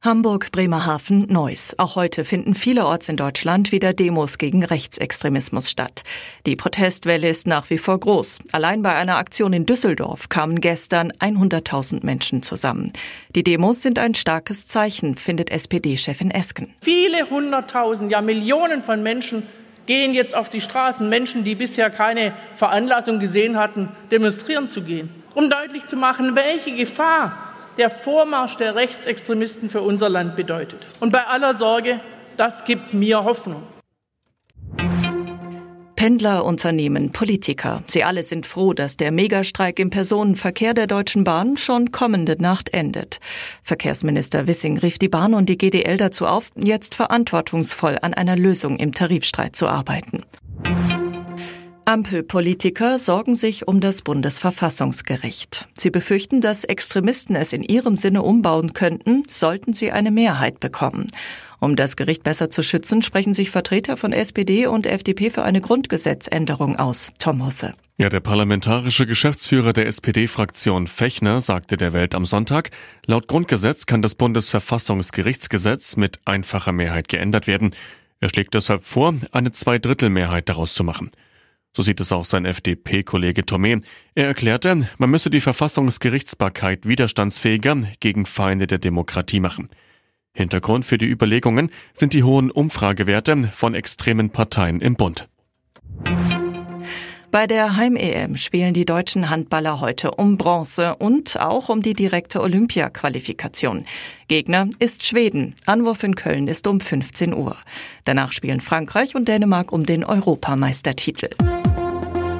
Hamburg, Bremerhaven, Neuss. Auch heute finden vielerorts in Deutschland wieder Demos gegen Rechtsextremismus statt. Die Protestwelle ist nach wie vor groß. Allein bei einer Aktion in Düsseldorf kamen gestern 100.000 Menschen zusammen. Die Demos sind ein starkes Zeichen, findet SPD-Chefin Esken. Viele hunderttausend, ja Millionen von Menschen gehen jetzt auf die Straßen. Menschen, die bisher keine Veranlassung gesehen hatten, demonstrieren zu gehen. Um deutlich zu machen, welche Gefahr der Vormarsch der Rechtsextremisten für unser Land bedeutet. Und bei aller Sorge, das gibt mir Hoffnung. Pendler, Unternehmen, Politiker. Sie alle sind froh, dass der Megastreik im Personenverkehr der Deutschen Bahn schon kommende Nacht endet. Verkehrsminister Wissing rief die Bahn und die GDL dazu auf, jetzt verantwortungsvoll an einer Lösung im Tarifstreit zu arbeiten. Ampelpolitiker sorgen sich um das Bundesverfassungsgericht. Sie befürchten, dass Extremisten es in ihrem Sinne umbauen könnten, sollten sie eine Mehrheit bekommen. Um das Gericht besser zu schützen, sprechen sich Vertreter von SPD und FDP für eine Grundgesetzänderung aus. Tom Hosse. Ja, der parlamentarische Geschäftsführer der SPD-Fraktion Fechner sagte der Welt am Sonntag, laut Grundgesetz kann das Bundesverfassungsgerichtsgesetz mit einfacher Mehrheit geändert werden. Er schlägt deshalb vor, eine Zweidrittelmehrheit daraus zu machen. So sieht es auch sein FDP-Kollege Tomé. Er erklärte, man müsse die Verfassungsgerichtsbarkeit widerstandsfähiger gegen Feinde der Demokratie machen. Hintergrund für die Überlegungen sind die hohen Umfragewerte von extremen Parteien im Bund. Bei der Heim-EM spielen die deutschen Handballer heute um Bronze und auch um die direkte Olympia-Qualifikation. Gegner ist Schweden. Anwurf in Köln ist um 15 Uhr. Danach spielen Frankreich und Dänemark um den Europameistertitel.